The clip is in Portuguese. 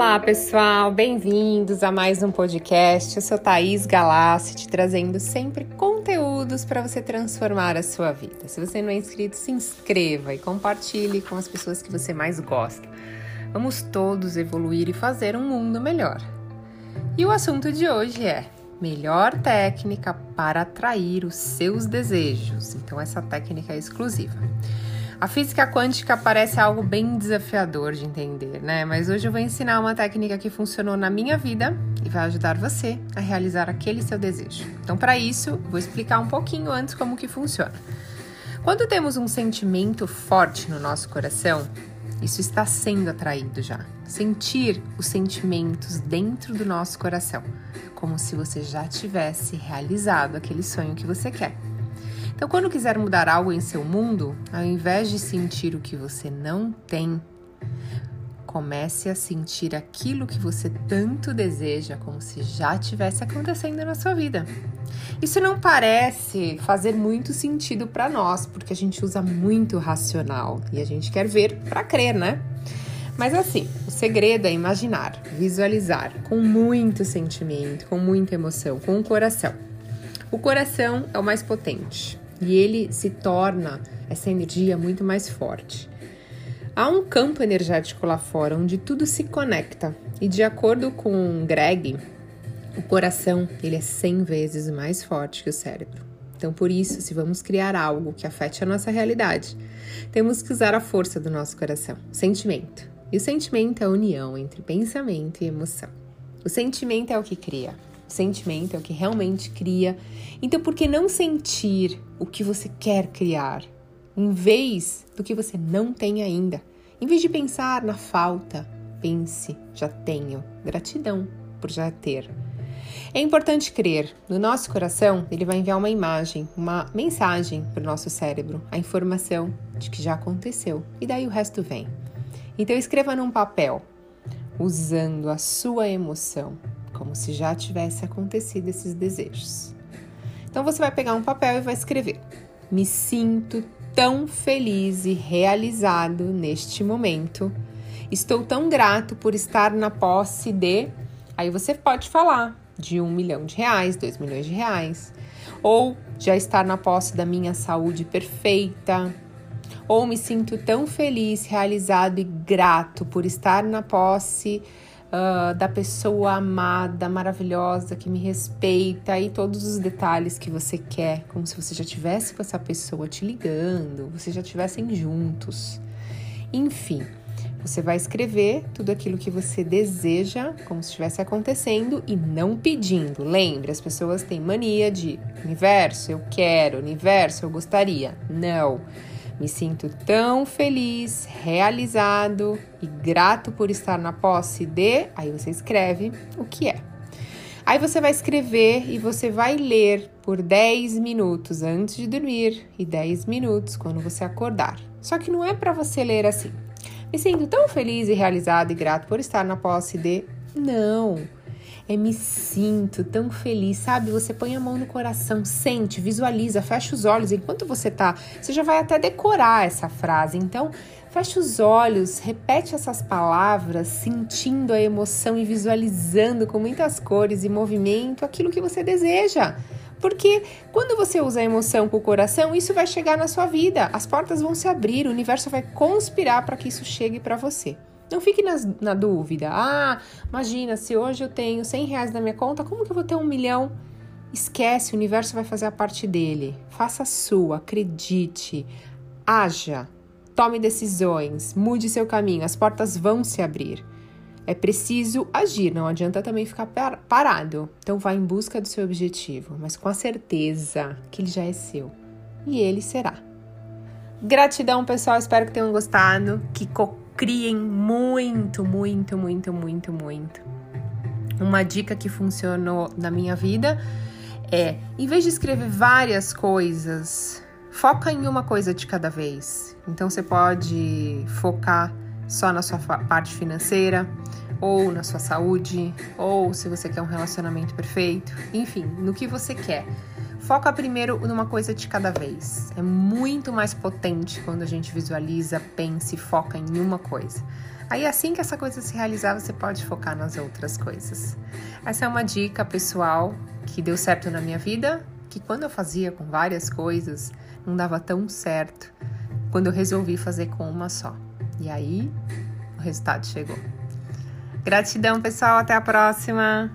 Olá, pessoal, bem-vindos a mais um podcast. Eu sou Thaís Galassi, te trazendo sempre conteúdos para você transformar a sua vida. Se você não é inscrito, se inscreva e compartilhe com as pessoas que você mais gosta. Vamos todos evoluir e fazer um mundo melhor. E o assunto de hoje é melhor técnica para atrair os seus desejos. Então, essa técnica é exclusiva. A física quântica parece algo bem desafiador de entender, né? Mas hoje eu vou ensinar uma técnica que funcionou na minha vida e vai ajudar você a realizar aquele seu desejo. Então, para isso, vou explicar um pouquinho antes como que funciona. Quando temos um sentimento forte no nosso coração, isso está sendo atraído já. Sentir os sentimentos dentro do nosso coração, como se você já tivesse realizado aquele sonho que você quer. Então, quando quiser mudar algo em seu mundo, ao invés de sentir o que você não tem, comece a sentir aquilo que você tanto deseja, como se já tivesse acontecendo na sua vida. Isso não parece fazer muito sentido para nós, porque a gente usa muito racional e a gente quer ver para crer, né? Mas assim, o segredo é imaginar, visualizar com muito sentimento, com muita emoção, com o coração. O coração é o mais potente e ele se torna essa energia muito mais forte. Há um campo energético lá fora onde tudo se conecta e de acordo com Greg, o coração ele é 100 vezes mais forte que o cérebro. Então, por isso, se vamos criar algo que afete a nossa realidade, temos que usar a força do nosso coração, sentimento. E o sentimento é a união entre pensamento e emoção. O sentimento é o que cria, sentimento é o que realmente cria. Então, por que não sentir o que você quer criar, em vez do que você não tem ainda? Em vez de pensar na falta, pense: já tenho. Gratidão por já ter. É importante crer. No nosso coração, ele vai enviar uma imagem, uma mensagem para o nosso cérebro, a informação de que já aconteceu. E daí o resto vem. Então escreva num papel, usando a sua emoção, como se já tivesse acontecido esses desejos. Então você vai pegar um papel e vai escrever: Me sinto tão feliz e realizado neste momento. Estou tão grato por estar na posse de. Aí você pode falar de um milhão de reais, dois milhões de reais, ou já estar na posse da minha saúde perfeita, ou me sinto tão feliz, realizado e grato por estar na posse uh, da pessoa amada, maravilhosa, que me respeita e todos os detalhes que você quer, como se você já tivesse com essa pessoa te ligando, vocês já estivessem juntos. Enfim, você vai escrever tudo aquilo que você deseja, como se estivesse acontecendo e não pedindo. Lembre, as pessoas têm mania de universo, eu quero, universo, eu gostaria. Não. Me sinto tão feliz, realizado e grato por estar na posse de. Aí você escreve o que é. Aí você vai escrever e você vai ler por 10 minutos antes de dormir e 10 minutos quando você acordar. Só que não é para você ler assim. Me sinto tão feliz e realizado e grato por estar na posse de. Não é me sinto tão feliz, sabe? Você põe a mão no coração, sente, visualiza, fecha os olhos. Enquanto você tá, você já vai até decorar essa frase. Então, fecha os olhos, repete essas palavras, sentindo a emoção e visualizando com muitas cores e movimento aquilo que você deseja. Porque quando você usa a emoção com o coração, isso vai chegar na sua vida, as portas vão se abrir, o universo vai conspirar para que isso chegue para você. Não fique nas, na dúvida. Ah, imagina, se hoje eu tenho 100 reais na minha conta, como que eu vou ter um milhão? Esquece, o universo vai fazer a parte dele. Faça a sua, acredite, haja, tome decisões, mude seu caminho, as portas vão se abrir. É preciso agir, não adianta também ficar parado. Então vá em busca do seu objetivo, mas com a certeza que ele já é seu e ele será. Gratidão, pessoal. Espero que tenham gostado. Que criem muito, muito, muito, muito, muito. Uma dica que funcionou na minha vida é, em vez de escrever várias coisas, foca em uma coisa de cada vez. Então você pode focar só na sua parte financeira, ou na sua saúde, ou se você quer um relacionamento perfeito, enfim, no que você quer. Foca primeiro numa coisa de cada vez. É muito mais potente quando a gente visualiza, pensa e foca em uma coisa. Aí, assim que essa coisa se realizar, você pode focar nas outras coisas. Essa é uma dica pessoal que deu certo na minha vida, que quando eu fazia com várias coisas, não dava tão certo quando eu resolvi fazer com uma só. E aí, o resultado chegou. Gratidão, pessoal. Até a próxima!